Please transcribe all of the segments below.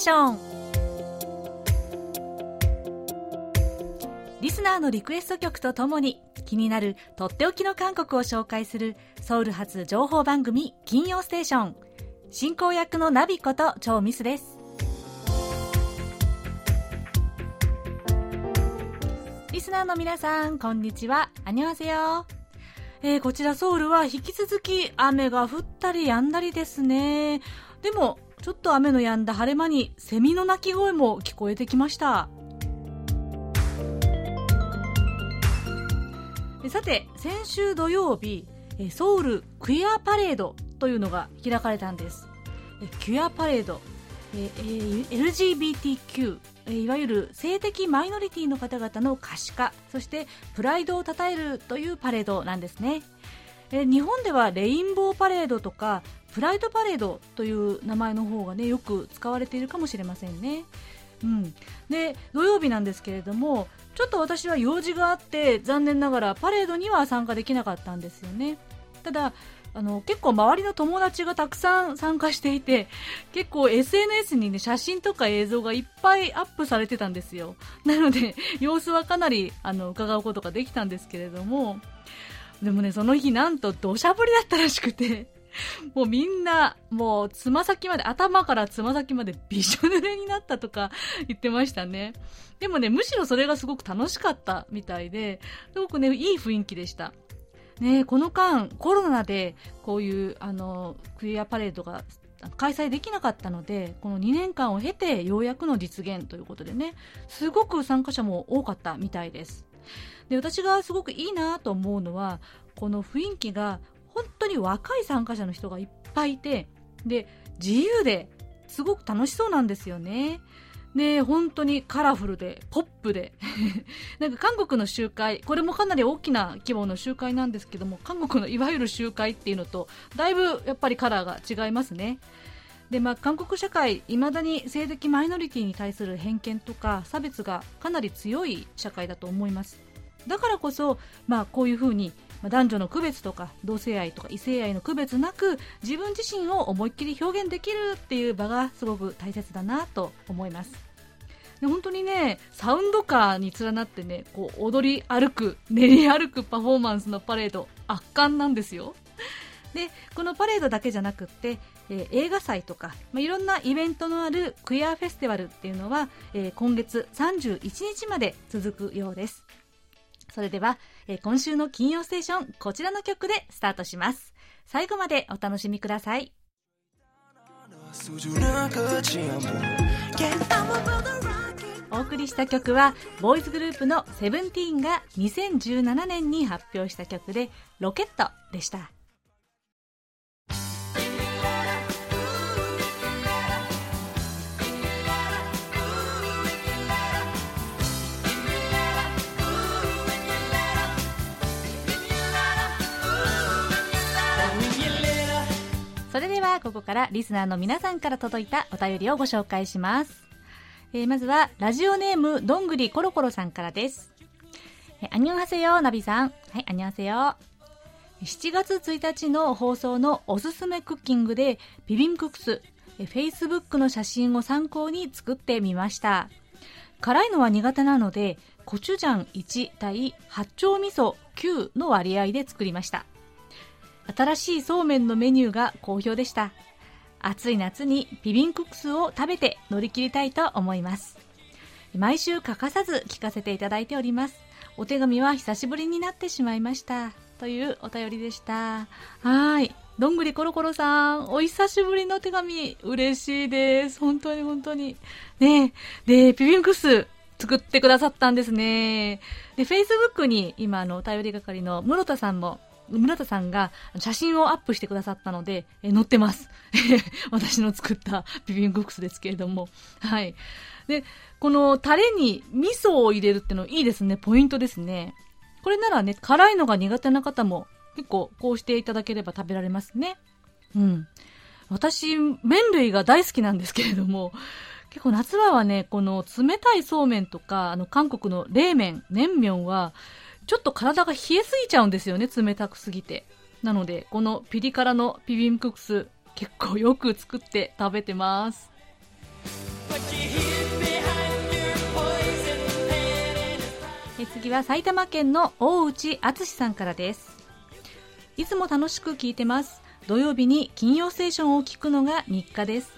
ーション。リスナーのリクエスト曲とともに気になるとっておきの韓国を紹介するソウル発情報番組金曜ステーション。進行役のナビことチョウミスです。リスナーの皆さんこんにちは。アニョハセヨえー、こちらソウルは引き続き雨が降ったり止んだりですね。でもちょっと雨の止んだ晴れ間にセミの鳴き声も聞こえてきました。さて先週土曜日ソウルクイアパレードというのが開かれたんです。クイアパレード。LGBTQ いわゆる性的マイノリティの方々の可視化そしてプライドを称えるというパレードなんですね。日本ではレインボーパレードとかプライドパレードという名前の方がねよく使われているかもしれませんね。うん、で土曜日なんですけれどもちょっと私は用事があって残念ながらパレードには参加できなかったんですよね。ただあの結構周りの友達がたくさん参加していて結構 SNS に、ね、写真とか映像がいっぱいアップされてたんですよ。なので様子はかなりあの伺うことができたんですけれども。でもねその日なんと土砂降りだったらしくて。もうみんな、もうつま先まで、頭からつま先までびしょ濡れになったとか言ってましたね。でもね、むしろそれがすごく楽しかったみたいで、すごくね、いい雰囲気でした。ねこの間、コロナでこういう、あの、クリアパレードが開催できなかったので、この2年間を経てようやくの実現ということでね、すごく参加者も多かったみたいです。で、私がすごくいいなと思うのは、この雰囲気が本当に若い参加者の人がいっぱいいて、で、自由ですごく楽しそうなんですよね。で、本当にカラフルで、ポップで。なんか韓国の集会、これもかなり大きな規模の集会なんですけども、韓国のいわゆる集会っていうのと、だいぶやっぱりカラーが違いますね。で、まあ、韓国社会、いまだに性的マイノリティに対する偏見とか差別がかなり強い社会だと思います。だからこそ、まあ、こういうふうに男女の区別とか同性愛とか異性愛の区別なく自分自身を思いっきり表現できるっていう場がすごく大切だなと思います。で本当にねサウンドカーに連なってねこう踊り歩く練り歩くパフォーマンスのパレード圧巻なんですよ。でこのパレードだけじゃなくって、えー、映画祭とか、まあ、いろんなイベントのあるクイアフェスティバルっていうのは、えー、今月31日まで続くようです。それでは、えー、今週の金曜ステーション、こちらの曲でスタートします。最後までお楽しみください。お送りした曲は、ボーイズグループのセブンティーンが2017年に発表した曲で、ロケットでした。はここからリスナーの皆さんから届いたお便りをご紹介します。えー、まずはラジオネームどんぐりコロコロさんからです。えー、アニョンハセヨナビさん。はい、アニョンハセヨ。7月1日の放送のおすすめクッキングでビビンクックス、えー、Facebook の写真を参考に作ってみました。辛いのは苦手なので、コチュジャン1対八丁味噌9の割合で作りました。新しいそうめんのメニューが好評でした。暑い夏にビビンクックスを食べて乗り切りたいと思います。毎週欠かさず聞かせていただいております。お手紙は久しぶりになってしまいました。というお便りでした。はい。どんぐりコロコロさん、お久しぶりの手紙、嬉しいです。本当に本当に。ねで、ビビンクス、作ってくださったんですね。で、Facebook に今、あの、お便り係の室田さんも村田さんが写真をアップしてくださったので、え載ってます。私の作ったビビングックスですけれども。はい。で、このタレに味噌を入れるってのいいですね。ポイントですね。これならね、辛いのが苦手な方も結構こうしていただければ食べられますね。うん。私、麺類が大好きなんですけれども、結構夏場はね、この冷たいそうめんとか、あの韓国の冷麺、麺麺は、ちょっと体が冷えすぎちゃうんですよね、冷たくすぎて。なので、このピリ辛のピビンククス、結構よく作って食べてます。え次は埼玉県の大内敦さんからです。いつも楽しく聞いてます。土曜日に金曜ステーションを聞くのが日課です。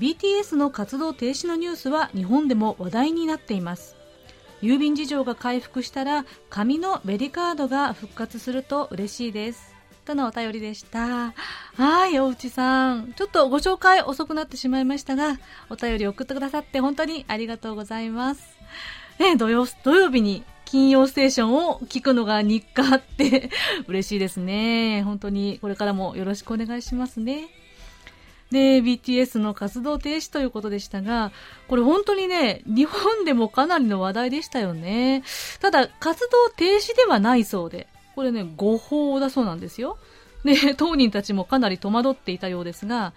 BTS の活動停止のニュースは日本でも話題になっています。郵便事情が回復したら紙のベリカードが復活すると嬉しいですとのお便りでしたはい大内さんちょっとご紹介遅くなってしまいましたがお便り送ってくださって本当にありがとうございますね土曜土曜日に金曜ステーションを聞くのが日課って嬉しいですね。本当にこれからもよろしくお願いしますね。で、BTS の活動停止ということでしたが、これ本当にね、日本でもかなりの話題でしたよね。ただ、活動停止ではないそうで、これね、誤報だそうなんですよ。で、当人たちもかなり戸惑っていたようですが、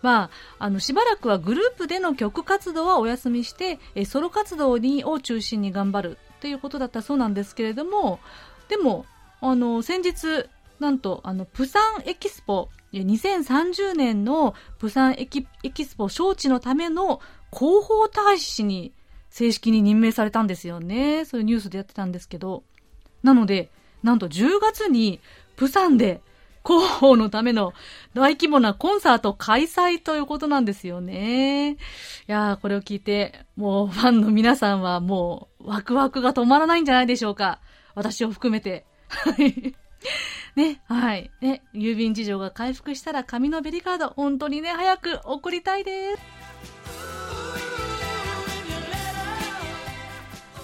まあ、あの、しばらくはグループでの曲活動はお休みして、えソロ活動にを中心に頑張るということだったそうなんですけれども、でも、あの、先日、なんと、あの、プサンエキスポ、2030年のプサンエキスポ招致のための広報大使に正式に任命されたんですよね。そういうニュースでやってたんですけど。なので、なんと10月にプサンで広報のための大規模なコンサート開催ということなんですよね。いやー、これを聞いて、もうファンの皆さんはもうワクワクが止まらないんじゃないでしょうか。私を含めて。はい。ね、はい。ね、郵便事情が回復したら紙のベリカード、本当にね、早く送りたいです。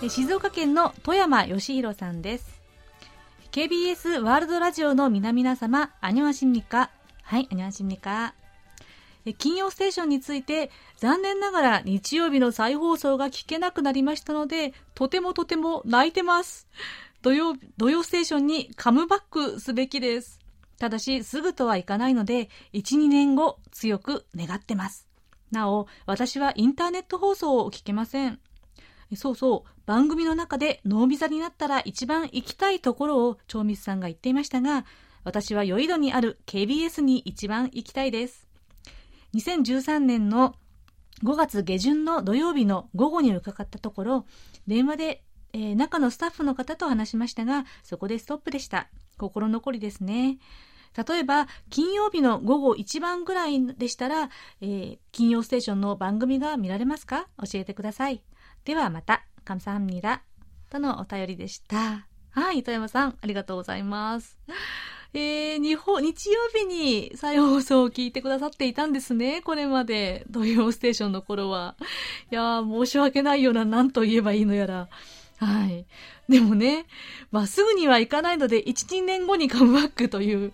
静岡県の富山義弘さんです。KBS ワールドラジオの皆々様、アニョンシンニカ。はい、アニョンシンニカ。金曜ステーションについて、残念ながら日曜日の再放送が聞けなくなりましたので、とてもとても泣いてます。土曜、土曜ステーションにカムバックすべきです。ただし、すぐとはいかないので、1、2年後、強く願ってます。なお、私はインターネット放送を聞けません。そうそう、番組の中でノービザになったら一番行きたいところを長光さんが言っていましたが、私は余井戸にある KBS に一番行きたいです。2013年の5月下旬の土曜日の午後に伺ったところ、電話で、えー、中のスタッフの方と話しましたが、そこでストップでした。心残りですね。例えば、金曜日の午後1番ぐらいでしたら、えー、金曜ステーションの番組が見られますか教えてください。ではまた、감사합니다とのお便りでした。はい、糸山さん、ありがとうございます。えー、日本、日曜日に再放送を聞いてくださっていたんですね、これまで。土曜ステーションの頃は。いやー、申し訳ないような、何と言えばいいのやら。 はい。でもね、まあ、すぐには行かないので、1、2年後にカムバックという、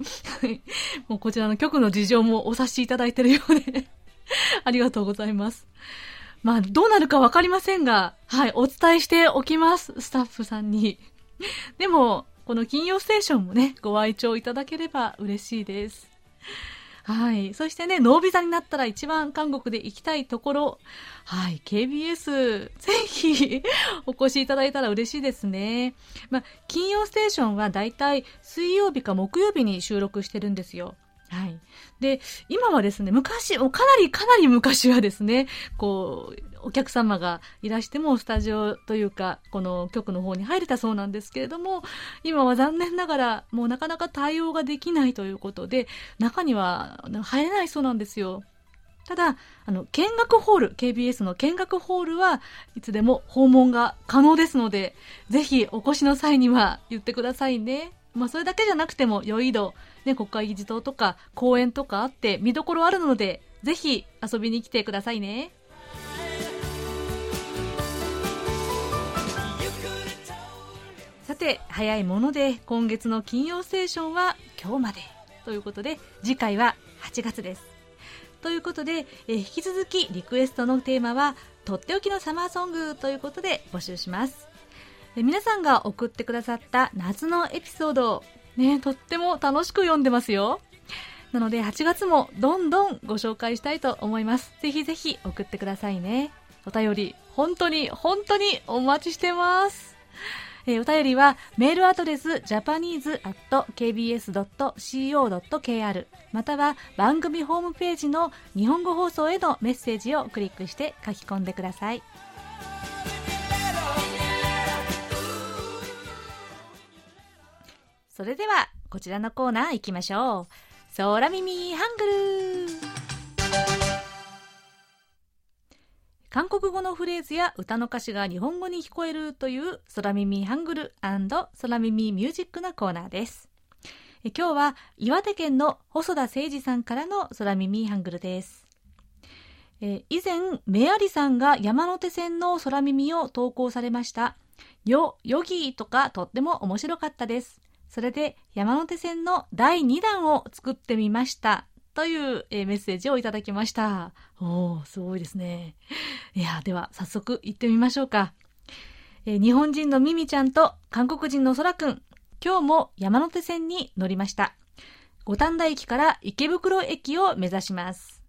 もうこちらの局の事情もお察しいただいてるようで ありがとうございます。まあ、どうなるかわかりませんが、はい、お伝えしておきます、スタッフさんに。でも、この金曜ステーションもね、ご愛聴いただければ嬉しいです。はい。そしてね、ノービザになったら一番韓国で行きたいところ。はい。KBS、ぜひお越しいただいたら嬉しいですね。まあ、金曜ステーションはだいたい水曜日か木曜日に収録してるんですよ。はい。で、今はですね、昔、かなりかなり昔はですね、こう、お客様がいらしてもスタジオというか、この局の方に入れたそうなんですけれども、今は残念ながらもうなかなか対応ができないということで、中には入れないそうなんですよ。ただ、あの、見学ホール、KBS の見学ホールはいつでも訪問が可能ですので、ぜひお越しの際には言ってくださいね。まあ、それだけじゃなくても、良い度、ね、国会議事堂とか公園とかあって見どころあるので、ぜひ遊びに来てくださいね。て、早いもので今月の金曜ステーションは今日までということで、次回は8月です。ということで、え引き続きリクエストのテーマは、とっておきのサマーソングということで募集します。皆さんが送ってくださった夏のエピソードね、とっても楽しく読んでますよ。なので8月もどんどんご紹介したいと思います。ぜひぜひ送ってくださいね。お便り、本当に本当にお待ちしてます。えー、お便りはメールアドレス japanese.kbs.co.kr または番組ホームページの日本語放送へのメッセージをクリックして書き込んでください。それではこちらのコーナー行きましょう。空耳ハングル韓国語のフレーズや歌の歌詞が日本語に聞こえるという空耳ハングル空耳ミュージックのコーナーです。今日は岩手県の細田誠二さんからの空耳ハングルです。以前、メアリさんが山手線の空耳を投稿されました。よ、ヨギとかとっても面白かったです。それで山手線の第2弾を作ってみました。という、えメッセージをいただきました。おー、すごいですね。いや、では早速行ってみましょうか。え日本人のミミちゃんと韓国人のソラくん、今日も山手線に乗りました。五反田駅から池袋駅を目指します。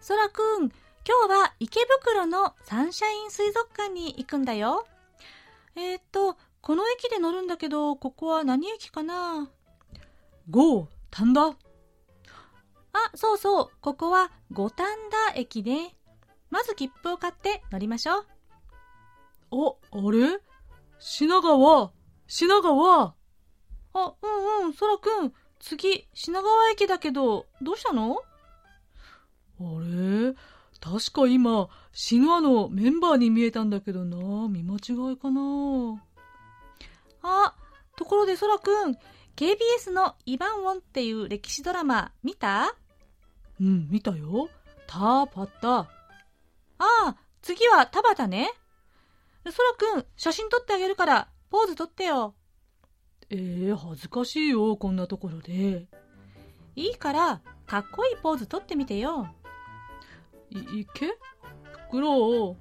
ソラくん、今日は池袋のサンシャイン水族館に行くんだよ。えー、っと、この駅で乗るんだけど、ここは何駅かな？ゴー、丹田？あ、そうそう、ここは五反田駅で、まず切符を買って乗りましょう。あ、あれ？品川、品川？あ、うんうん、そらくん、次、品川駅だけど、どうしたの？あれ？確か今、シノアのメンバーに見えたんだけどな。見間違いかな。あ、ところでそらくん、KBS のイヴァンウォンっていう歴史ドラマ見た？うん、見たよ。タパタ。ああ、次は田畑ね。そらくん、写真撮ってあげるから、ポーズ撮ってよ。ええー、恥ずかしいよ、こんなところで。いいから、かっこいいポーズ撮ってみてよ。池袋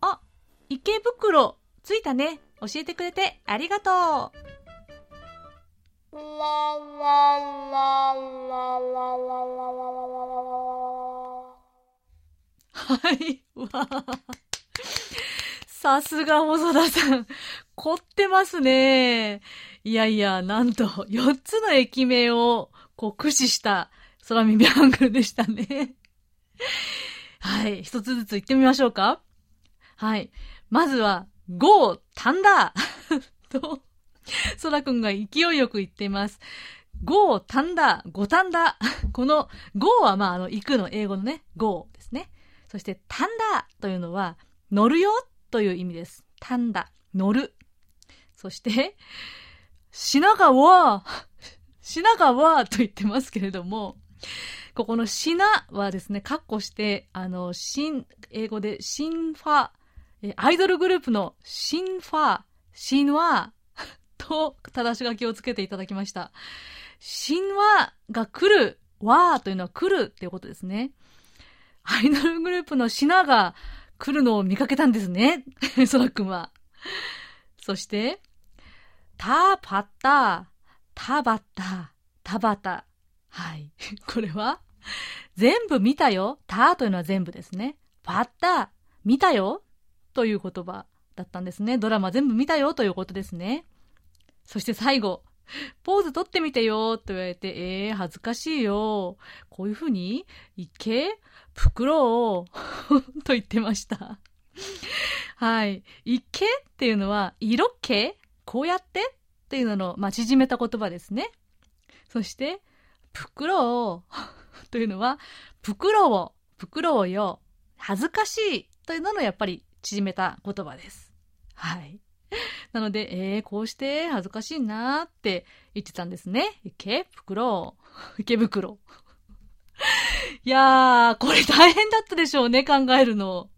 あ、池袋、着いたね。教えてくれてありがとう。はい。わさすが細田さん。凝ってますね。いやいや、なんと、4つの駅名を、こう、駆使した空耳ハングルでしたね。はい。一つずつ行ってみましょうか。はい。まずは、ゴー、タンダー と、ソラくんが勢いよく言っています。ゴー、タンダー、ゴタンダー。この、ゴーはまあ、あの、行くの英語のね、ゴーですね。そして、タンダーというのは、乗るよという意味です。タンダ、乗る。そして、品川、品川と言ってますけれども、ここのシナはですね、カッコして、あの、新、英語でシンファ、アイドルグループのシンファ、シンワ と正し書きをつけていただきました。シンワが来る、ワーというのは来るっていうことですね。アイドルグループのシナが来るのを見かけたんですね。ソラ君は。そして、タパッタ、タバタ、タバタ。はい。これは、全部見たよ。たというのは全部ですね。パッタ、見たよ。という言葉だったんですね。ドラマ全部見たよということですね。そして最後、ポーズ取ってみてよと言われて、えー、恥ずかしいよ。こういうふうに、いけ袋を と言ってました。はい。いけっていうのは、色気こうやって？っていうのの、まあ、縮めた言葉ですね。そして、袋を というのは、袋を、袋をよ、恥ずかしいというののやっぱり縮めた言葉です。はい。なので、えー、こうして恥ずかしいなーって言ってたんですね。池袋、池袋。いやー、これ大変だったでしょうね、考えるの。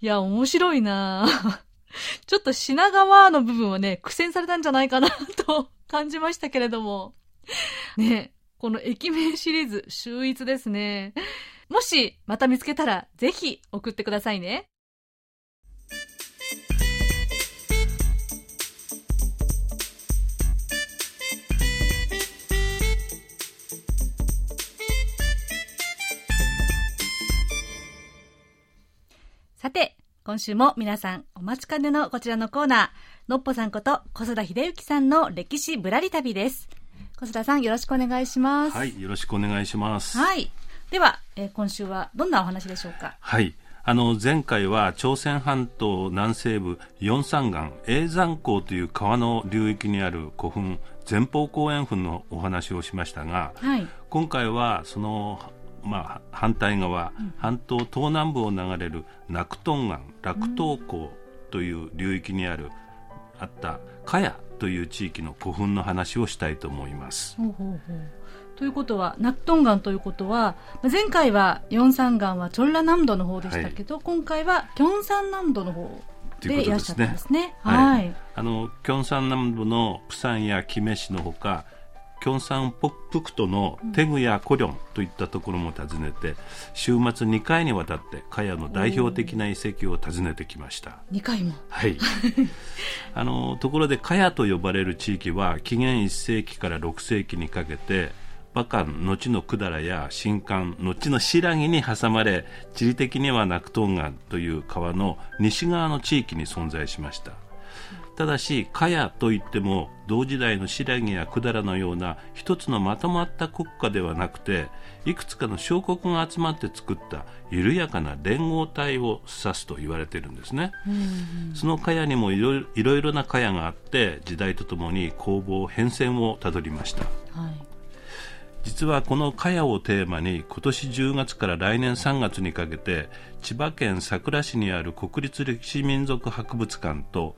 いや、面白いなちょっと品川の部分はね、苦戦されたんじゃないかなと感じましたけれども。ね、この駅名シリーズ、秀逸ですね。もし、また見つけたら、ぜひ送ってくださいね。さて、今週も皆さんお待ちかねのこちらのコーナー、のっぽさんこと小須田秀幸さんの歴史ぶらり旅です。小須田さんよろしくお願いします。はいよろしくお願いします。はい。では、えー、今週はどんなお話でしょうか？はい。あの前回は朝鮮半島南西部四山岩永山港という川の流域にある古墳前方後円墳のお話をしましたが、はい、今回はその、まあ、反対側、うん、半島東南部を流れるナクトン岩楽東港という流域にある、あったカヤという地域の古墳の話をしたいと思います。ほうほうほうということは、ナクトン岩ということは、前回はヨンサン岩はチョンラ南道の方でしたけど、はい、今回はキョンサン南道の方でいらっしゃったんですね。はい。あの、キョンサン南部のプサンやキメ市のほか、キョンサンプクトのテグやコリョンといったところも訪ねて、週末2回にわたってカヤの代表的な遺跡を訪ねてきました。2回も？はい。あのところでカヤと呼ばれる地域は紀元1世紀から6世紀にかけて馬漢後の百済や新漢後の新羅に挟まれ地理的にはナクトン川という川の西側の地域に存在しましたただしカヤといっても同時代の新羅や百済のような一つのまとまった国家ではなくていくつかの小国が集まって作った緩やかな連合体を指すと言われているんですね、そのカヤにもいろいろなカヤがあって時代とともに攻防変遷をたどりました、はい。実はこの茅をテーマに今年10月から来年3月にかけて千葉県佐倉市にある国立歴史民族博物館と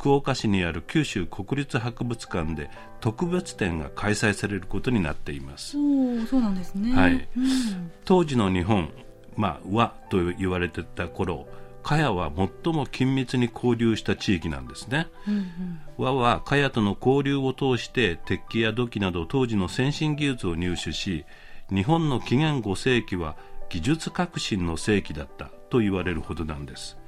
福岡市にある九州国立博物館で特別展が開催されることになっています。そうなんですね、はい、うん、当時の日本、まあ、和と言われてた頃茅は最も緊密に交流した地域なんですね、うんうん、和は茅との交流を通して鉄器や土器など当時の先進技術を入手し日本の紀元5世紀は技術革新の世紀だったと言われるほどなんです、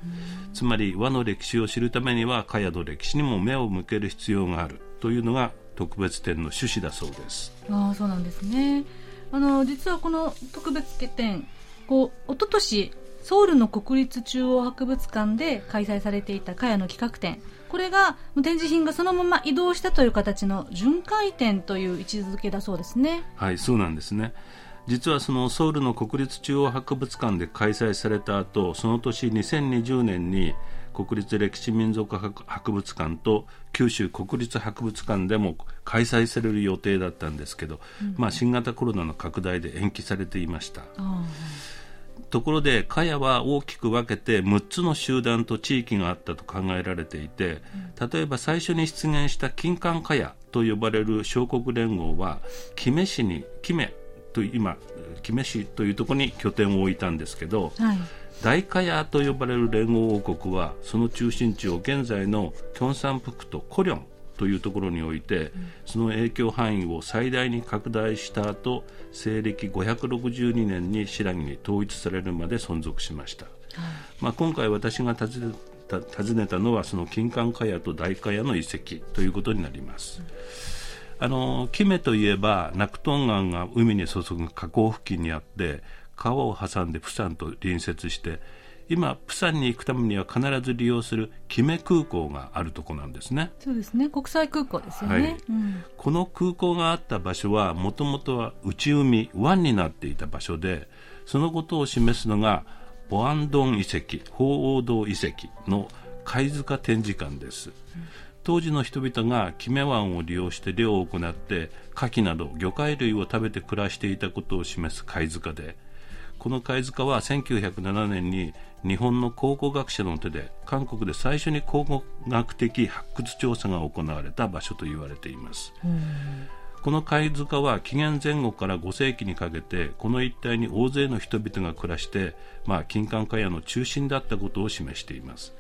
うん、つまり和の歴史を知るためには茅の歴史にも目を向ける必要があるというのが特別展の趣旨だそうです。ああそうなんですね。あの実はこの特別展こう一昨年ソウルの国立中央博物館で開催されていた茅の企画展。これが展示品がそのまま移動したという形の巡回展という位置づけだそうですね。はいそうなんですね実はそのソウルの国立中央博物館で開催された後その年2020年に国立歴史民族博物館と九州国立博物館でも開催される予定だったんですけど、うん、まあ、新型コロナの拡大で延期されていました。ところでカヤは大きく分けて6つの集団と地域があったと考えられていて例えば最初に出現した金環カヤと呼ばれる小国連合はキメ市にと今キメ市というところに拠点を置いたんですけど、はい、大カヤと呼ばれる連合王国はその中心地を現在のキョンサンプクとコリョンというところにおいて、その影響範囲を最大に拡大した後西暦562年に新羅に統一されるまで存続しました、はい、まあ、今回私が訪ねた訪ねたのはその金環カヤと大カヤの遺跡ということになります、あのキメといえばナクトン川が海に注ぐ河口付近にあって川を挟んでプサンと隣接して今、プサンに行くためには必ず利用するキメ空港があるとこなんですね。そうですね、国際空港ですよね。はいうん、この空港があった場所は、もともとは内海、湾になっていた場所で、そのことを示すのが、ボアンドン遺跡、鳳凰堂遺跡の貝塚展示館です。うん当時の人々がキメ湾を利用して漁を行って牡蠣など魚介類を食べて暮らしていたことを示す貝塚でこの貝塚は1907年に日本の考古学者の手で韓国で最初に考古学的発掘調査が行われた場所と言われています。この貝塚は紀元前後から5世紀にかけてこの一帯に大勢の人々が暮らして、まあ、金環貨屋の中心だったことを示しています。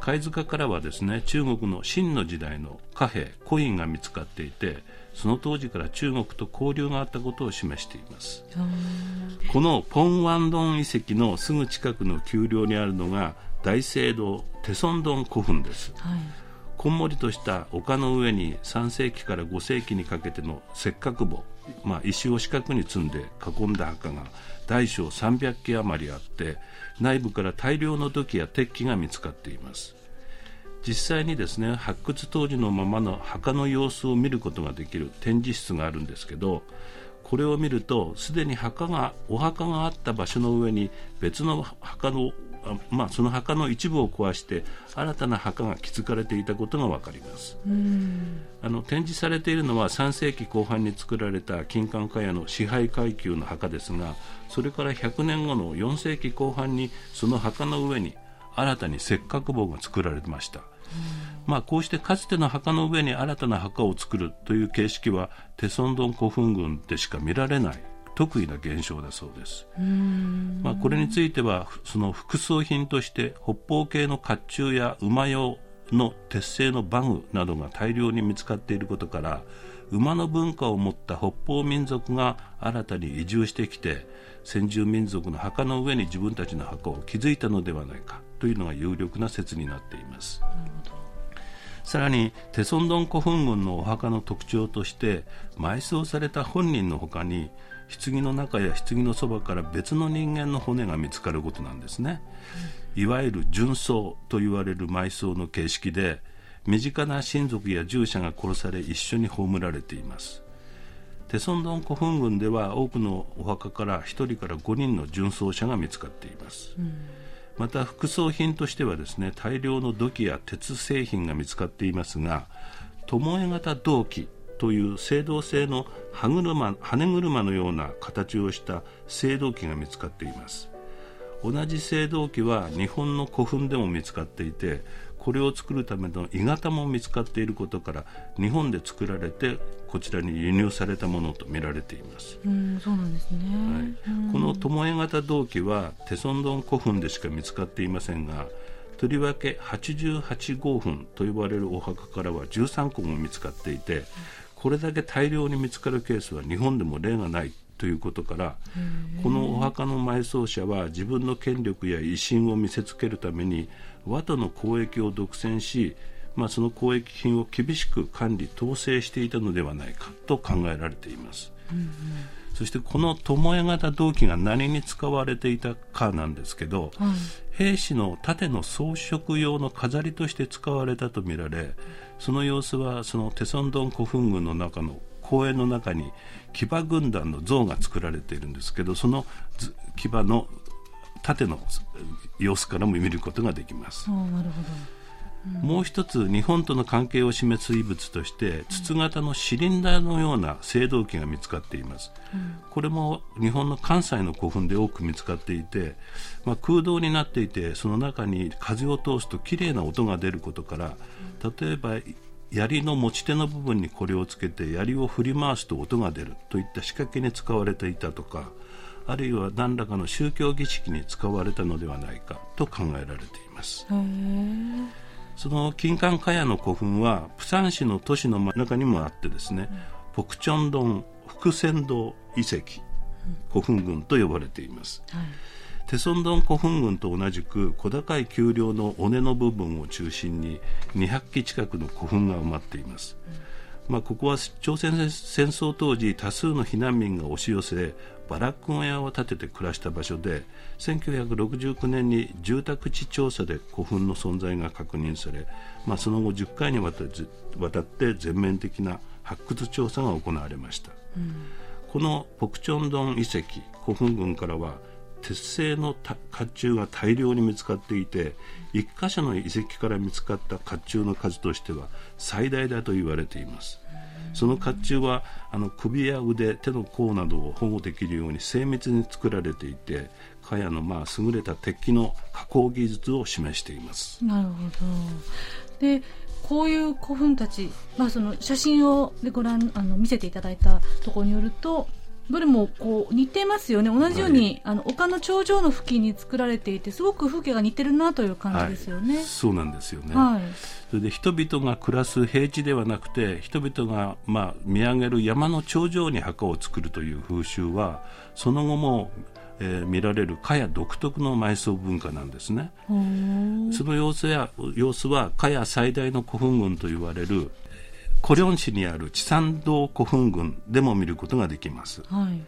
貝塚からはですね中国の清の時代の貨幣コインが見つかっていてその当時から中国と交流があったことを示しています。このポンワンドン遺跡のすぐ近くの丘陵にあるのが大聖堂テソンドン古墳です、はい、こんもりとした丘の上に3世紀から5世紀にかけての石角墓、まあ、石を四角に積んで囲んだ墓が大小300基余りあって内部から大量の土器や鉄器が見つかっています。実際にですね発掘当時のままの墓の様子を見ることができる展示室があるんですけどこれを見るとすでに墓がお墓があった場所の上に別の墓のまあ、その墓の一部を壊して新たな墓が築かれていたことが分かります。あの展示されているのは3世紀後半に作られた金環家屋の支配階級の墓ですがそれから100年後の4世紀後半にその墓の上に新たに石角棒が作られました、まあ、こうしてかつての墓の上に新たな墓を作るという形式はテソンドン古墳群でしか見られない得意な現象だそうです。まあ、これについてはその副葬品として北方系の甲冑や馬用の鉄製の馬具などが大量に見つかっていることから馬の文化を持った北方民族が新たに移住してきて先住民族の墓の上に自分たちの墓を築いたのではないかというのが有力な説になっています。さらにテソンドン古墳群のお墓の特徴として埋葬された本人のほかに棺の中や棺のそばから別の人間の骨が見つかることなんですね、うん、いわゆる純葬と言われる埋葬の形式で身近な親族や従者が殺され一緒に葬られています。テソンドン古墳群では多くのお墓から1人から5人の殉葬者が見つかっています、うん、また副葬品としてはですね大量の土器や鉄製品が見つかっていますが巴型銅器という青銅製の歯車羽車のような形をした青銅器が見つかっています。同じ青銅器は日本の古墳でも見つかっていてこれを作るための鋳型も見つかっていることから日本で作られてこちらに輸入されたものと見られています。うんそうなんですね、はい、この巴型銅器はテソンドン古墳でしか見つかっていませんがとりわけ88号墳と呼ばれるお墓からは13個も見つかっていてこれだけ大量に見つかるケースは日本でも例がないということからこのお墓の埋葬者は自分の権力や威信を見せつけるために和との交易を独占し、まあ、その交易品を厳しく管理統制していたのではないかと考えられています。うんうんそしてこの巴型銅器が何に使われていたかなんですけど、はい、兵士の盾の装飾用の飾りとして使われたとみられその様子はそのテソンドン古墳群の中の公園の中に騎馬軍団の像が作られているんですけどその騎馬の縦の様子からも見ることができます。なるほどもう一つ日本との関係を示す遺物として筒型のシリンダーのような青銅器が見つかっています、うん、これも日本の関西の古墳で多く見つかっていて、まあ、空洞になっていてその中に風を通すときれいな音が出ることから例えば槍の持ち手の部分にこれをつけて槍を振り回すと音が出るといった仕掛けに使われていたとかあるいは何らかの宗教儀式に使われたのではないかと考えられています。その金環カヤの古墳はプサン市の都市の真ん中にもあってですね、うん、ポクチョンドン福泉堂遺跡古墳群と呼ばれています、はい、テソンドン古墳群と同じく小高い丘陵の尾根の部分を中心に200基近くの古墳が埋まっています、うんまあ、ここは朝鮮戦争当時多数の避難民が押し寄せバラック小屋を建てて暮らした場所で1969年に住宅地調査で古墳の存在が確認され、まあ、その後10回にわたって全面的な発掘調査が行われました、うん、このポクチョンドン遺跡古墳群からは鉄製の甲冑が大量に見つかっていて1箇所の遺跡から見つかった甲冑の数としては最大だと言われています。その甲冑はあの首や腕手の甲などを保護できるように精密に作られていて茅のまあ優れた鉄器の加工技術を示しています。なるほど。でこういう古墳たち、まあ、その写真をでご覧あの見せていただいたところによるとどれもこう似てますよね。同じように、はい、あの丘の頂上の付近に作られていてすごく風景が似てるなという感じですよね、はい、そうなんですよね、はい、それで人々が暮らす平地ではなくて人々が、まあ、見上げる山の頂上に墓を作るという風習はその後もえー、見られる茅独特の埋葬文化なんですね。その様子や様子は茅最大の古墳群と言われるコリョン市にある地産道古墳群でも見ることができます、はい、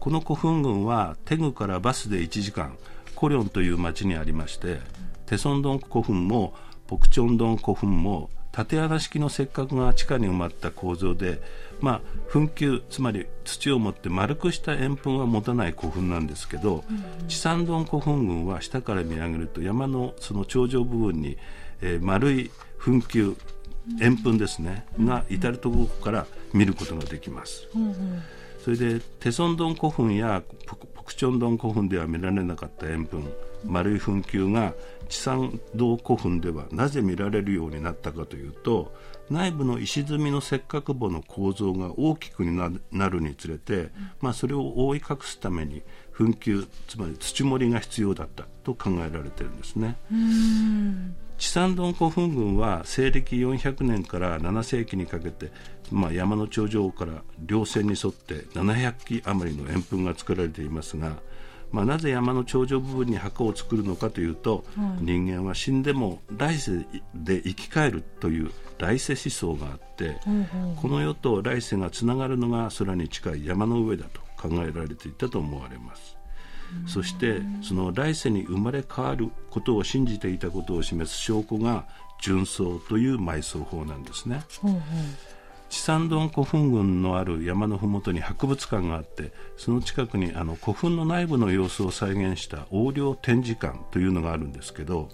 この古墳群はテグからバスで1時間コリョンという町にありましてテソンドン古墳もポクチョンドン古墳も縦穴式の石灰が地下に埋まった構造で、まあ、噴球つまり土を持って丸くした円墳は持たない古墳なんですけど、うん、地山丼古墳群は下から見上げると山のその頂上部分に、えー、丸い噴球円墳ですね、うん、が至る所から見ることができます。うんそれでテソンドン古墳やポクチョンドン古墳では見られなかった円墳丸い墳丘が地産道古墳ではなぜ見られるようになったかというと内部の石積みの石灰墓の構造が大きくなるにつれて、まあ、それを覆い隠すために墳丘つまり土盛りが必要だったと考えられているんですね。地産丼古墳群は西暦400年から7世紀にかけて、まあ、山の頂上から稜線に沿って700基余りの円墳が作られていますがまあ、なぜ山の頂上部分に墓を作るのかというと、うん、人間は死んでも来世で生き返るという来世思想があって、この世と来世がつながるのが空に近い山の上だと考えられていたと思われます。そしてその来世に生まれ変わることを信じていたことを示す証拠が純葬という埋葬法なんですね。うんうん地産丼古墳群のある山の麓に博物館があってその近くにあの古墳の内部の様子を再現した横領展示館というのがあるんですけど、はい、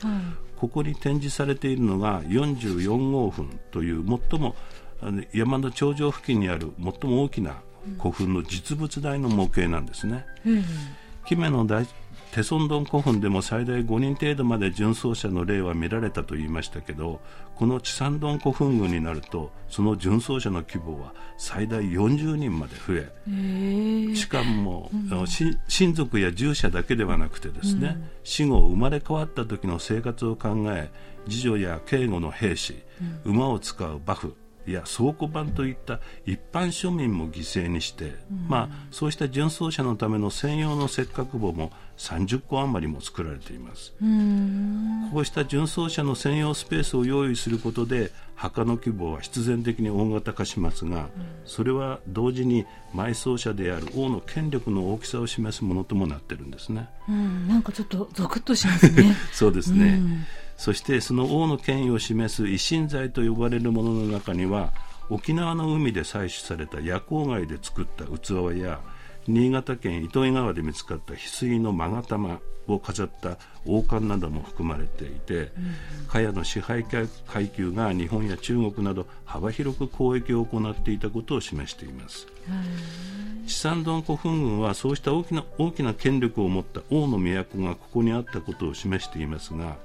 ここに展示されているのが44号墳という最も山の頂上付近にある最も大きな古墳の実物大の模型なんですね。うん、姫の大テソンドン古墳でも最大5人程度まで殉葬者の例は見られたと言いましたけどこのチサンドン古墳群になるとその殉葬者の規模は最大40人まで増えしかも、うん、親族や従者だけではなくてですね、うん、死後生まれ変わった時の生活を考え次女や警護の兵士、うん、馬を使う馬夫や倉庫版といった一般庶民も犠牲にして、うん、まあ、そうした殉葬者のための専用の石灰墓も30個余りも作られています。こうした殉葬者の専用スペースを用意することで墓の規模は必然的に大型化しますが、うん、それは同時に埋葬者である王の権力の大きさを示すものともなってるんですね、うん、なんかちょっとゾクッとしますね。そうですね、うんそしてその王の権威を示す維新材と呼ばれるものの中には沖縄の海で採取された夜光貝で作った器や新潟県糸魚川で見つかった翡翠の勾玉を飾った王冠なども含まれていて、茅の支配階級が日本や中国など幅広く交易を行っていたことを示しています。地産丼古墳群はそうした大きな大きな権力を持った王の都がここにあったことを示していますが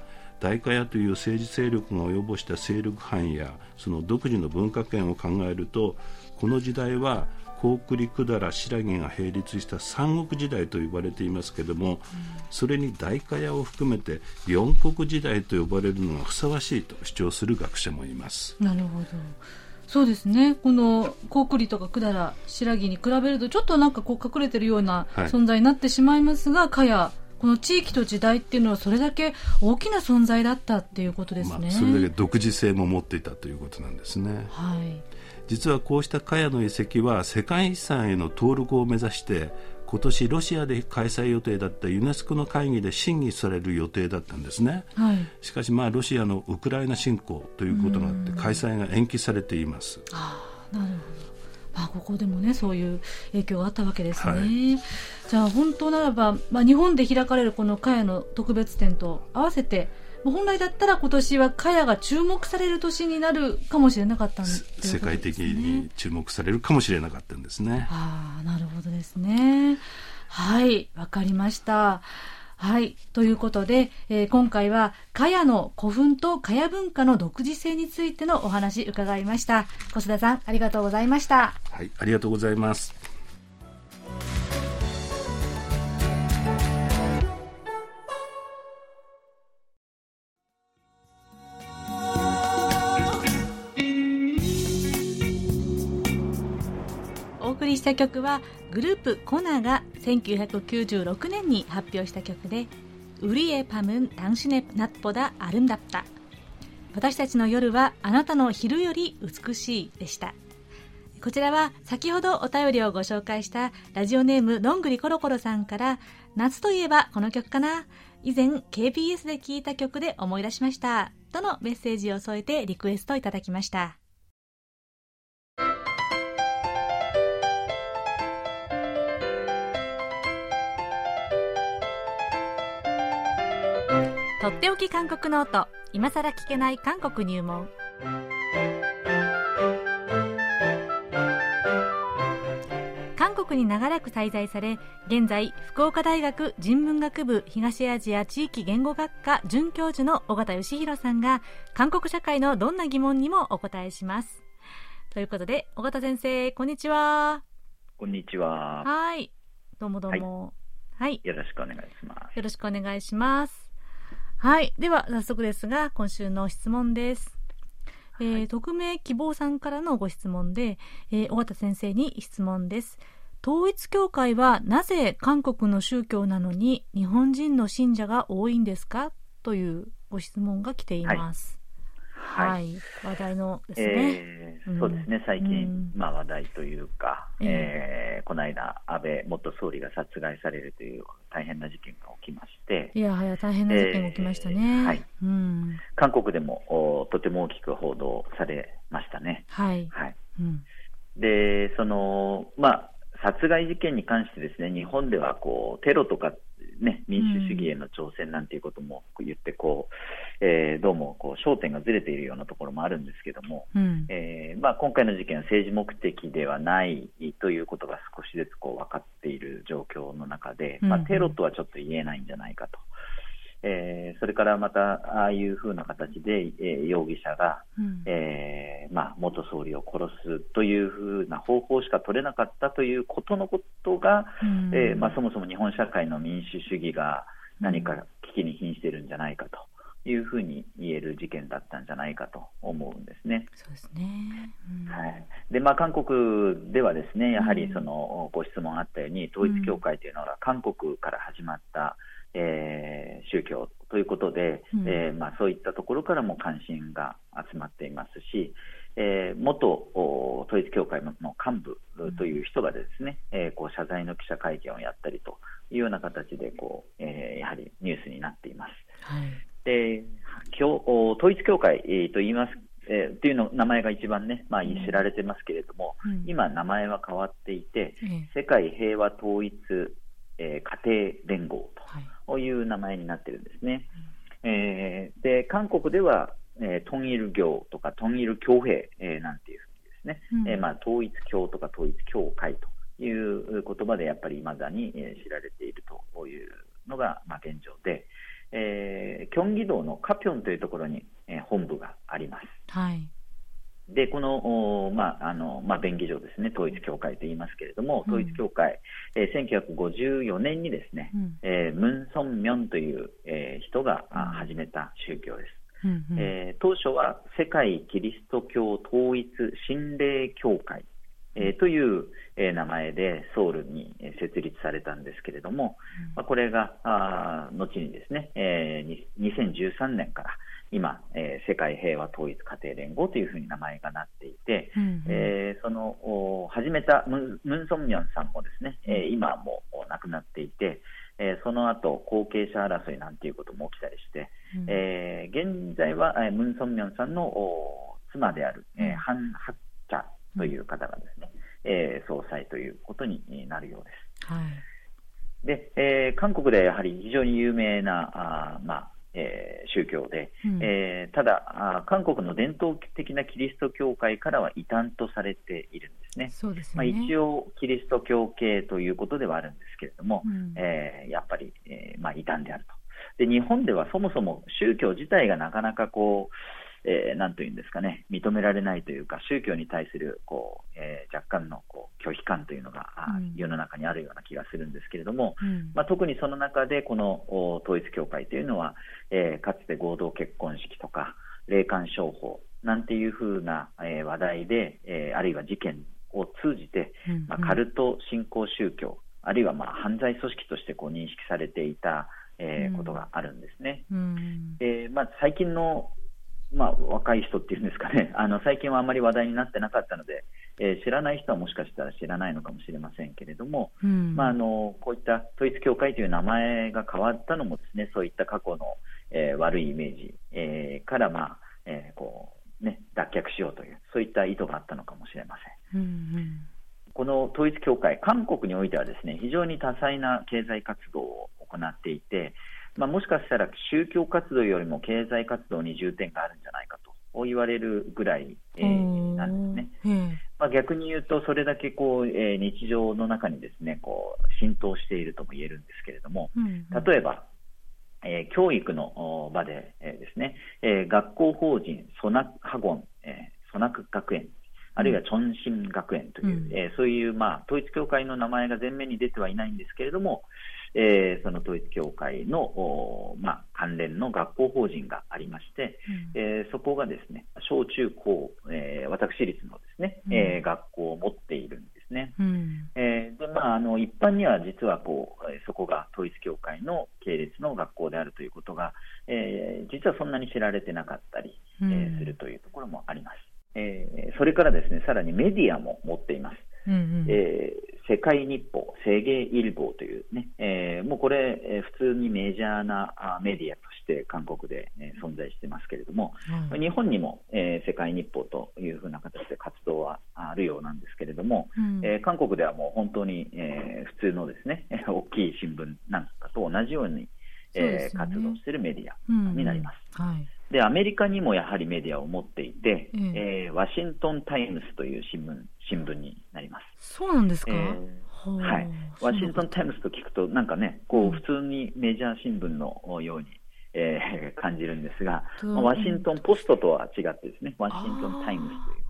大化屋という政治勢力が及ぼした勢力範囲やその独自の文化圏を考えるとこの時代は高栗百済新羅が並立した三国時代と呼ばれていますけれども、うん、それに大化屋を含めて四国時代と呼ばれるのがふさわしいと主張する学者もいます。なるほど。そうですね。この高栗とか百済新羅に比べるとちょっとなんかこう隠れてるような存在になってしまいますが、はい、かやこの地域と時代っていうのはそれだけ大きな存在だったっていうことですね、まあ、それだけ独自性も持っていたということなんですね。はい。実はこうした茅の遺跡は世界遺産への登録を目指して今年ロシアで開催予定だったユネスコの会議で審議される予定だったんですね、はい、しかしまあロシアのウクライナ侵攻ということがあって開催が延期されています。あなるほどまあ、ここでもねそういう影響があったわけですね。はい、じゃあ本当ならば、まあ、日本で開かれるこの茅ヤの特別展と合わせて本来だったら今年は茅ヤが注目される年になるかもしれなかったんです、ね、世界的に注目されるかもしれなかったんですね。ああなるほどですね。はいわかりました。はい。ということで、えー、今回は、かやの古墳とかや文化の独自性についてのお話伺いました。小須田さん、ありがとうございました。はい、ありがとうございます。した曲はグループコナが1996年に発表した曲で「ウリエパムンダンシネナッポダアルンダッタ」私たちの夜はあなたの昼より美しいでした。こちらは先ほどお便りをご紹介したラジオネームどんぐりコロコロさんから夏といえばこの曲かな。以前 KBS で聴いた曲で思い出しました。とのメッセージを添えてリクエストいただきました。とっておき韓国ノート。今さら聞けない韓国入門。韓国に長らく滞在され現在福岡大学人文学部東アジア地域言語学科准教授の尾形義弘さんが韓国社会のどんな疑問にもお答えします。ということで尾形先生こんにちは。こんにちは。はい。どうもどうも。はい、よろしくお願いします。よろしくお願いしますはい。では早速ですが今週の質問です。えー、匿名希望さんからのご質問で、えー、尾形先生に質問です。統一教会はなぜ韓国の宗教なのに日本人の信者が多いんですか？というご質問が来ています。はい、はい、話題のですね、えーうん、そうですね、最近、うん、まあ、話題というか、えー、えー、この間、安倍元総理が殺害されるという大変な事件が起きまして、いやはや大変な事件が起きましたね、えー、はい。うん、韓国でもおとても大きく報道されましたね。はい、はい。うん、でそのまあ殺害事件に関してですね日本ではこうテロとか、ね、民主主義への挑戦なんていうことも言ってこう、えー、どうもこう焦点がずれているようなところもあるんですけども、うん、えー、まあ、今回の事件は政治目的ではないということが少しずつこう分かっている状況の中で、まあ、テロとはちょっと言えないんじゃないかと。えー、それからまた、ああいうふうな形で、えー、容疑者が、うん、えー、まあ、元総理を殺すというふうな方法しか取れなかったということのことが、うん、えー、まあ、そもそも日本社会の民主主義が何か危機に瀕しているんじゃないかと。いうふうに言える事件だったんじゃないかと思うんですね。そうですね。うん、はい。で、まあ韓国ではですね、やはりそのご質問あったように、統一教会というのが韓国から始まった、えー、宗教ということで、うん、えー、まあ、そういったところからも関心が集まっていますし、えー、元統一教会の幹部という人がですね、うん、えー、こう謝罪の記者会見をやったりというような形でこう、えー、やはりニュースになっています。はい、で今日統一教会と言いますえー、っていうの名前が一番ね、まあ、知られてますけれども、うん、今、名前は変わっていて、うん、世界平和統一、えー、家庭連合という名前になってるんですね。うん、えー、で韓国では、えー、トンイル教とかトンイル教兵、えー、なんていうふうにですね、うん、えー、まあ、統一教とか統一教会という言葉でやっぱり未だに、えー、知られているというのが、まあ、現状で、えー、キョンギ道のカピョンというところに、えー、本部があります。はいで、この、まあ、あの、まあ、便宜上ですね、統一教会と言いますけれども、統一教会、えー、1954年にですね、うん、えー、ムン・ソンミョンという、えー、人が、始めた宗教です。うんうん、えー、当初は世界キリスト教統一神霊協会、えー、という、えー、名前でソウルに設立されたんですけれども、うん、まあ、これがあ後にですね、えー、2013年から、今、えー、世界平和統一家庭連合というふうに名前がなっていて、うんうん、えー、その始めたムン・ソンミョンさんもですね、えー、今もう亡くなっていて、えー、その後後継者争いなんていうことも起きたりして、うん、えー、現在は、えー、ムン・ソンミョンさんの妻である、えー、ハン・ハッチャという方がえー、総裁ということになるようです。はいで、えー、韓国でやはり非常に有名なあ、まあえー、宗教で、うん、えー、ただ韓国の伝統的なキリスト教会からは異端とされているんですね。そうですねまあ、一応、キリスト教系ということではあるんですけれども、うん、えー、やっぱり、えまあ、異端であると。で日本ではそもそも宗教自体がなかなかこう、えー、なんというんですかね、認められないというか、宗教に対するこう、えー、若干のこう拒否感というのが、うん、世の中にあるような気がするんですけれども、うん、まあ、特にその中で、この統一教会というのは、えー、かつて合同結婚式とか、霊感商法なんていうふうな、え話題で、えあるいは事件を通じて、まあ、カルト信仰宗教、あるいはまあ犯罪組織としてこう認識されていた、えー、ことがあるんですね。うん、でまあ、最近のまあ、若い人っていうんですかね、あの最近はあまり話題になってなかったので、えー、知らない人はもしかしたら知らないのかもしれませんけれども、うん、まあ、あのこういった統一教会という名前が変わったのもですねそういった過去の、えー、悪いイメージ、えー、から、まあえーこうね、脱却しようというそういった意図があったのかもしれません。うんうん。この統一教会、韓国においてはですね非常に多彩な経済活動を行っていて、まあ、もしかしたら宗教活動よりも経済活動に重点があるんじゃないかと言われるぐらい、えー、なんですね。まあ、逆に言うと、それだけこう、えー、日常の中にですねこう浸透しているとも言えるんですけれども、例えば、えー、教育の場で、えー、ですね、えー、学校法人ソナハゴン、えー、ソナク学園あるいはチョンシン学園という、うん、えー、そういう、まあ、統一教会の名前が前面に出てはいないんですけれども、えー、その統一教会の、まあ、関連の学校法人がありまして、うん、えー、そこがですね小中高、えー、私立のですね、うん、えー、学校を持っているんですね。うん、えー、でまあ、あの一般には実はこうそこが統一教会の系列の学校であるということが、えー、実はそんなに知られてなかったり、えー、するというところもあります。えー、それからですねさらにメディアも持っています。うんうん、えー、世界日報、世芸日報というね、えー、もうこれ、えー、普通にメジャーなあメディアとして韓国で、えー、存在してますけれども、うん、日本にも、えー、世界日報というふうな形で活動はあるようなんですけれども、うん、えー、韓国ではもう本当に、えー、普通のですね、大きい新聞なんかと同じように、えー、活動しているメディアになります。うんうん、はい。でアメリカにもやはりメディアを持っていて、うん、えー、ワシントン・タイムズという新聞新聞になります。そうなんですか、えー、はい、ワシントン・タイムズと聞くと、なんかね、こう普通にメジャー新聞のように、えー、感じるんですが、まあ、ワシントン・ポストとは違ってですね、ワシントン・タイムズという、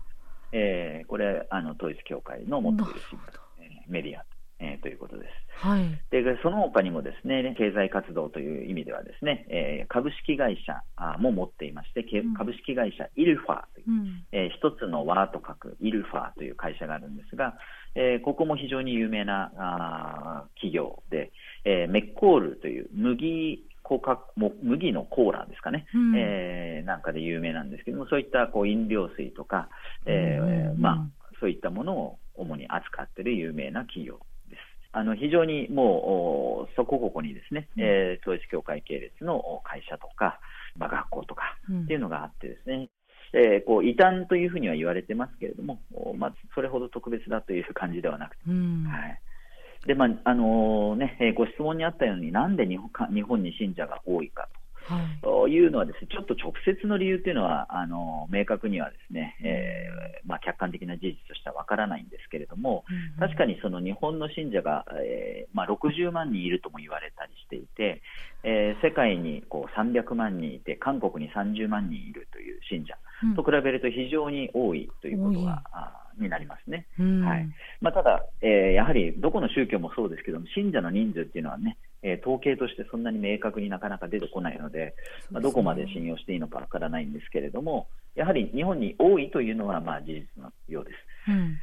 えー、これあの統一教会の持っている新聞、えー、メディアえー、ということです。はい、でその他にもですね経済活動という意味ではですね、えー、株式会社も持っていまして、うん、株式会社イルファーという、うん、えー、一つの和と書くイルファーという会社があるんですが、えー、ここも非常に有名なあ企業で、えー、メッコールという麦コカ麦のコーラですかね、うん、えー、なんかで有名なんですけども、そういったこう飲料水とか、えー、まあ、そういったものを主に扱っている有名な企業あの非常にもうそこここにですね、うん、えー、統一教会系列の会社とか、まあ、学校とかっていうのがあってですね、うん、えー、こう異端というふうには言われてますけれども、まあ、それほど特別だという感じではなくて、うん、はい。でまああのー、ね、ご質問にあったように、なんで日本日本に信者が多いかと。というのはですね、ちょっと直接の理由というのは、あの明確にはですね、えー、まあ、客観的な事実としてはわからないんですけれども、うん確かにその日本の信者が、えー、まあ、60万人いるとも言われたりしていて、えー、世界にこう300万人いて、韓国に30万人いるという信者と比べると非常に多いということは、になりますね。はい。まあ、ただ、えー、やはりどこの宗教もそうですけども、信者の人数っていうのはね、えー、統計としてそんなに明確になかなか出てこないので、まあ、どこまで信用していいのかわからないんですけれども、やはり日本に多いというのはまあ事実のようです。うん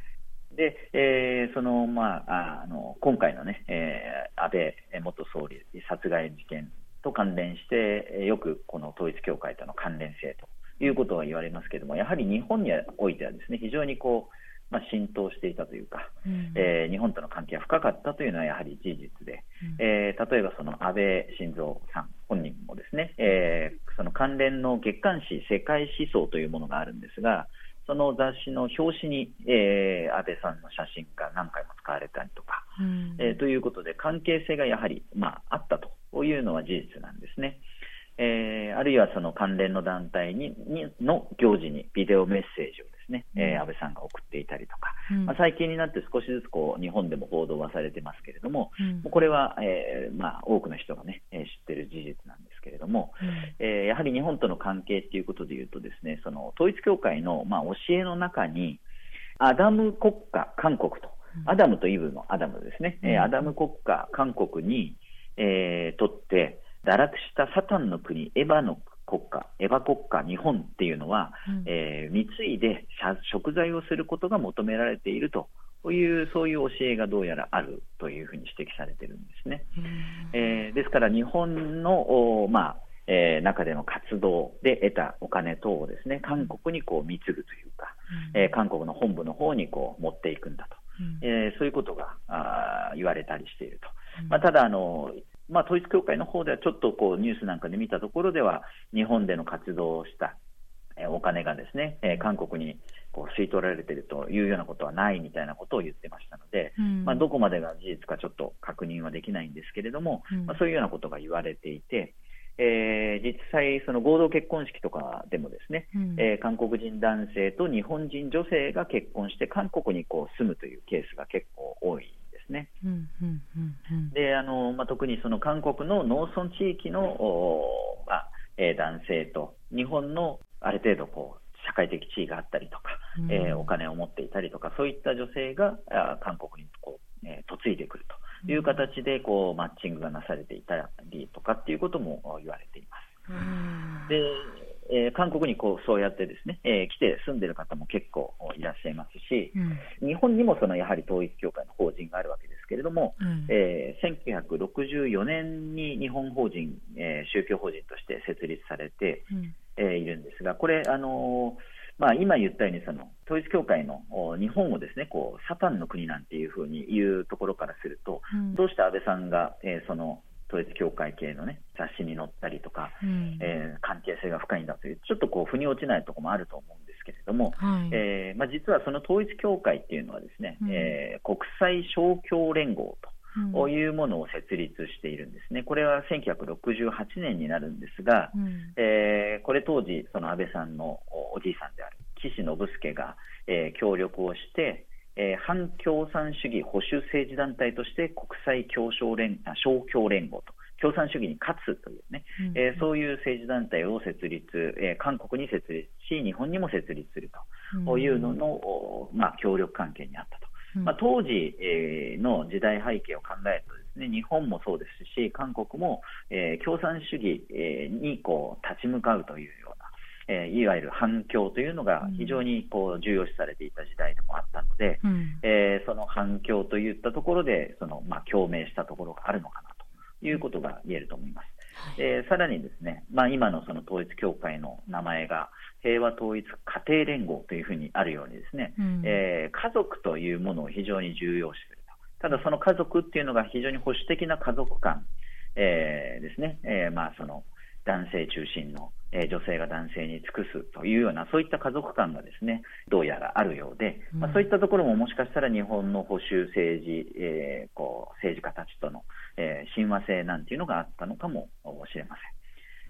で、えー、その、まあ、あの、今回のね、えー、安倍元総理殺害事件と関連して、よくこの統一教会との関連性ということが言われますけれども、やはり日本においてはですね、非常にこう、まあ、浸透していたというか、うん、えー、日本との関係が深かったというのはやはり事実で、うん、えー、例えばその安倍晋三さん本人もですね、えー、その関連の月刊誌世界思想というものがあるんですが、その雑誌の表紙に、えー、安倍さんの写真が何回も使われたりとか、うん、えー、ということで関係性がやはり、まあ、あったというのは事実なんですね。えー、あるいはその関連の団体ににの行事にビデオメッセージをですね、うん、えー、安倍さんが送っていたりとか、うん、まあ、最近になって少しずつこう日本でも報道はされてますけれども、うん、これは、えー、まあ、多くの人がね、え知ってる事実なんですけれども、うん、えやはり日本との関係っていうことでいうとですね、その統一教会の、まあ、教えの中に、アダム国家韓国と、アダムとイブのアダムですね、えアダム国家韓国に、えとって、堕落したサタンの国、エヴァの国家、エヴァ国家、日本っていうのは、うん、えー、貢いで食材をすることが求められているという、そういう教えがどうやらあるというふうに指摘されているんですね。うん、えー、ですから、日本の、まあえー、中での活動で得たお金等をですね韓国にこう貢ぐというか、うん、えー、韓国の本部の方にこう持っていくんだと、うん、えー、そういうことがあ言われたりしていると。まあ、ただあの、まあ、統一教会の方ではちょっとこうニュースなんかで見たところでは日本での活動をしたお金がですね、え韓国にこう吸い取られているというようなことはないみたいなことを言ってましたので、うん、まあ、どこまでが事実かちょっと確認はできないんですけれども、うん、まあ、そういうようなことが言われていて、えー、実際、その合同結婚式とかでもですね、うん、えー、韓国人男性と日本人女性が結婚して韓国にこう住むというケースが結構多いですね。であのまあ、特にその韓国の農村地域の、まあえー、男性と日本のある程度こう社会的地位があったりとか、うん、えー、お金を持っていたりとかそういった女性があ韓国にこう、えー、嫁いでくるという形でこうマッチングがなされていたりとかっていうことも言われています。で、えー、韓国にこうそうやってですね、えー、来て住んでる方も結構いらっしゃいますし、うん、日本にもそのやはり統一教会の法人があるわけですけれども、うん、えー、1964年に日本法人、えー、宗教法人として設立されて、うん。えー、いるんですが、これ、あのまあ、今言ったようにその統一教会の日本をですねこうサタンの国なんていうふうに言うところからすると、うん、どうして安倍さんが、えー、その統一教会系の、ね、雑誌に載ったりとか、うん、えー、関係性が深いんだという、ちょっとこう腑に落ちないところもあると思うんですけれども、はい、えー、まあ、実はその統一教会っていうのはですね、うん、えー、国際勝共連合と。ういうものを設立しているんですね、これは1968年になるんですが、うん、えー、これ当時、その安倍さんのおじいさんである岸信介が、えー、協力をして、えー、反共産主義保守政治団体として国際協商連勝共連合と。共産主義に勝つというね、うん、えー、そういう政治団体を設立、えー、韓国に設立し、日本にも設立すると。いうのの、うん、まあ、協力関係にあったと。まあ、当時、えー、の時代背景を考えるとですね日本もそうですし韓国も、えー、共産主義、えー、にこう立ち向かうというえー、いわゆる反共というのが非常にこう重要視されていた時代でもあったので、うん、えー、その反共といったところでその、まあ、共鳴したところがあるのかなということが言えると思います。えー、さらにですね、まあ、今のその統一教会の名前が平和統一家庭連合というふうにあるようにですね、うん、えー、家族というものを非常に重要視すると。ただその家族っていうのが非常に保守的な家族観、えー、ですね、えー、まあその男性中心の、えー、女性が男性に尽くすというようなそういった家族観がですねどうやらあるようで、まあ、そういったところももしかしたら日本の保守政治、えー、こう政治家たちとの、えー、親和性なんていうのがあったのかもしれません。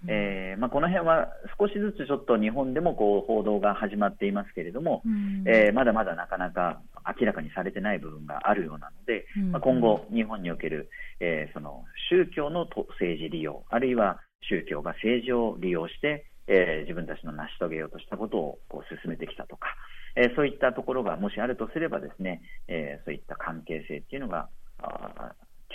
えーまあ、この辺は少しずつちょっと日本でもこう報道が始まっていますけれども、うん、えー、まだまだなかなか明らかにされてない部分があるようなので、うん、まあ、今後、日本における、えー、その宗教の政治利用、あるいは宗教が政治を利用して、えー、自分たちの成し遂げようとしたことをこう進めてきたとか、えー、そういったところがもしあるとすればですね、えー、そういった関係性っていうのが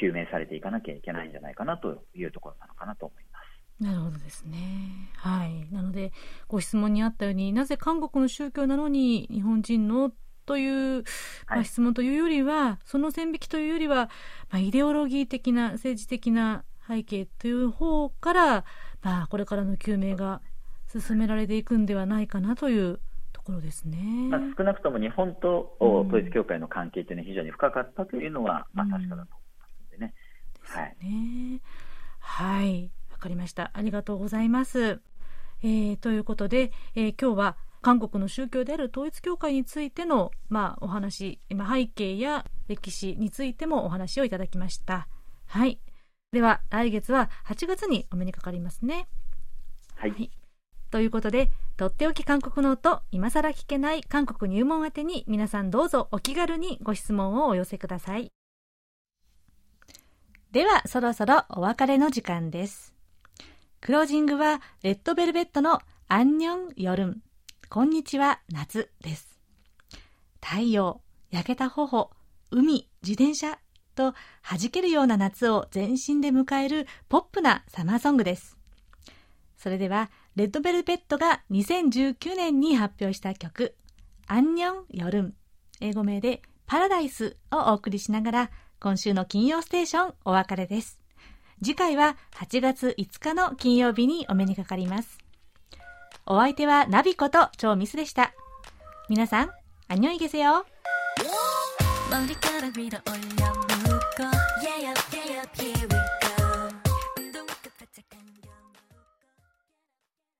究明されていかなきゃいけないんじゃないかなというところなのかなと思います。なるほどですね。はい。なので、ご質問にあったように、なぜ韓国の宗教なのに日本人のという、まあ、質問というよりは、はい、その線引きというよりは、まあ、イデオロギー的な、政治的な背景という方から、まあ、これからの究明が進められていくんではないかなというところですね。まあ、少なくとも日本と統一教会の関係というのは非常に深かったというのは、まあ、確かだと思いますのでね。はい。はい。わかりました。ありがとうございます。えー、ということで、えー、今日は韓国の宗教である統一教会についての、まあ、お話、ま背景や歴史についてもお話をいただきました。はい。では、来月は8月にお目にかかりますね。はい、はい。ということで、とっておき韓国の音、今更聞けない韓国入門宛てに皆さんどうぞお気軽にご質問をお寄せください。では、そろそろお別れの時間です。クロージングは、レッドベルベットのアンニョンヨルン。こんにちは、夏です。太陽、焼けた頬、海、自転車と弾けるような夏を全身で迎えるポップなサマーソングです。それでは、レッドベルベットが2019年に発表した曲、アンニョンヨルン。英語名でパラダイスをお送りしながら、今週の金曜ステーションお別れです。 次回は8月5日の金曜日にお目にかかります。お相手はナビこと超ミスでした。皆さん、안녕히계세요。